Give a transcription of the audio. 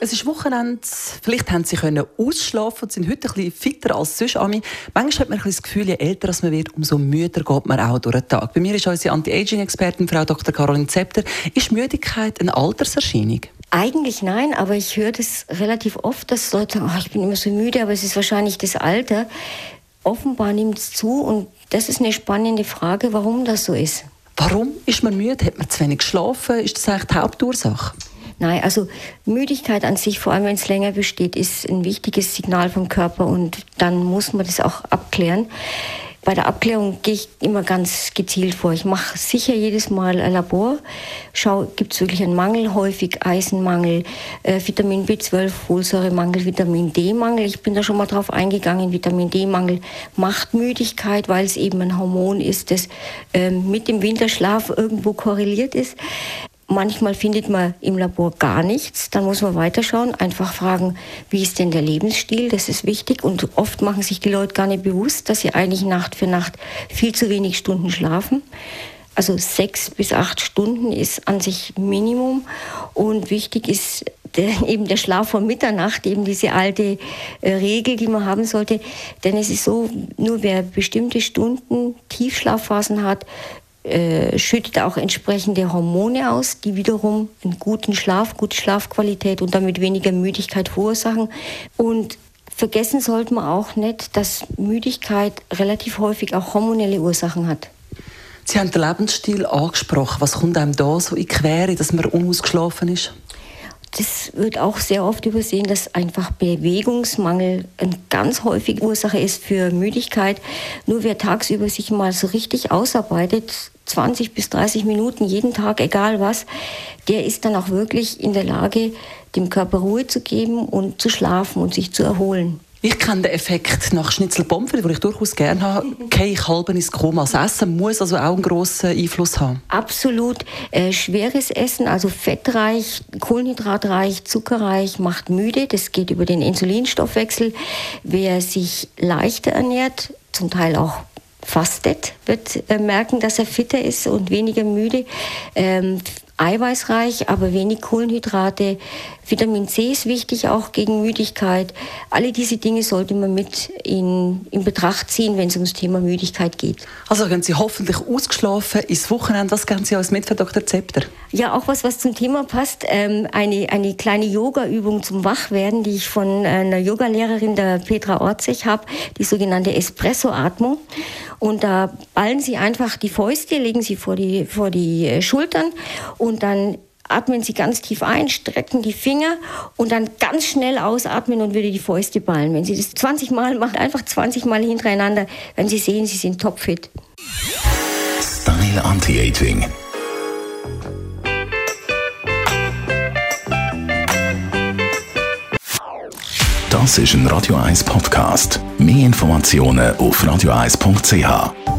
es ist Wochenende, vielleicht haben sie können ausschlafen und sind heute ein bisschen fitter als sonst. Manchmal hat man ein das Gefühl, je älter man wird, umso müder geht man auch durch den Tag. Bei mir ist unsere Anti-Aging-Expertin, Frau Dr. Caroline Zepter. Ist Müdigkeit eine Alterserscheinung? Eigentlich nein, aber ich höre das relativ oft, dass Leute sagen, oh, ich bin immer so müde, aber es ist wahrscheinlich das Alter. Offenbar nimmt es zu und das ist eine spannende Frage, warum das so ist. Warum ist man müde? Hat man zu wenig geschlafen? Ist das eigentlich die Hauptursache? Nein, also Müdigkeit an sich, vor allem wenn es länger besteht, ist ein wichtiges Signal vom Körper und dann muss man das auch abklären. Bei der Abklärung gehe ich immer ganz gezielt vor. Ich mache sicher jedes Mal ein Labor, schaue, gibt es wirklich einen Mangel, häufig Eisenmangel, äh, Vitamin B12, Folsäuremangel, Vitamin D-Mangel. Ich bin da schon mal drauf eingegangen. Vitamin D-Mangel macht Müdigkeit, weil es eben ein Hormon ist, das äh, mit dem Winterschlaf irgendwo korreliert ist. Manchmal findet man im Labor gar nichts. Dann muss man weiterschauen, einfach fragen, wie ist denn der Lebensstil? Das ist wichtig. Und oft machen sich die Leute gar nicht bewusst, dass sie eigentlich Nacht für Nacht viel zu wenig Stunden schlafen. Also sechs bis acht Stunden ist an sich Minimum. Und wichtig ist der, eben der Schlaf vor Mitternacht, eben diese alte äh, Regel, die man haben sollte. Denn es ist so, nur wer bestimmte Stunden Tiefschlafphasen hat, äh, schüttet auch entsprechende Hormone aus, die wiederum einen guten Schlaf, gute Schlafqualität und damit weniger Müdigkeit verursachen. Und vergessen sollte man auch nicht, dass Müdigkeit relativ häufig auch hormonelle Ursachen hat. Sie haben den Lebensstil angesprochen. Was kommt einem da so in die Quere, dass man unausgeschlafen ist? Das wird auch sehr oft übersehen, dass einfach Bewegungsmangel eine ganz häufige Ursache ist für Müdigkeit. Nur wer tagsüber sich mal so richtig ausarbeitet, 20 bis 30 Minuten jeden Tag, egal was, der ist dann auch wirklich in der Lage, dem Körper Ruhe zu geben und zu schlafen und sich zu erholen. Ich kenne den Effekt nach Schnitzel Pommes, den ich durchaus gerne habe. Gehe ich halb ins Koma. Das Essen muss also auch einen grossen Einfluss haben. Absolut. Äh, schweres Essen, also fettreich, kohlenhydratreich, zuckerreich, macht müde. Das geht über den Insulinstoffwechsel. Wer sich leichter ernährt, zum Teil auch fastet, wird äh, merken, dass er fitter ist und weniger müde. Ähm, eiweißreich, aber wenig Kohlenhydrate. Vitamin C ist wichtig, auch gegen Müdigkeit. Alle diese Dinge sollte man mit in, in Betracht ziehen, wenn es ums Thema Müdigkeit geht. Also gehen Sie hoffentlich ausgeschlafen ins Wochenende. Was gehen Sie als mit für Dr. Zepter? Ja, auch was, was zum Thema passt. Ähm, eine, eine kleine Yoga-Übung zum Wachwerden, die ich von einer Yogalehrerin, der Petra Orzech, habe, die sogenannte Espresso-Atmung. Und da ballen Sie einfach die Fäuste, legen Sie vor die, vor die äh, Schultern und dann atmen Sie ganz tief ein, strecken die Finger und dann ganz schnell ausatmen und wieder die Fäuste ballen. Wenn Sie das 20 Mal machen, einfach 20 Mal hintereinander, werden Sie sehen, Sie sind topfit. Style Anti-Aging. Das ist ein Radio 1 Podcast. Mehr Informationen auf radio1.ch.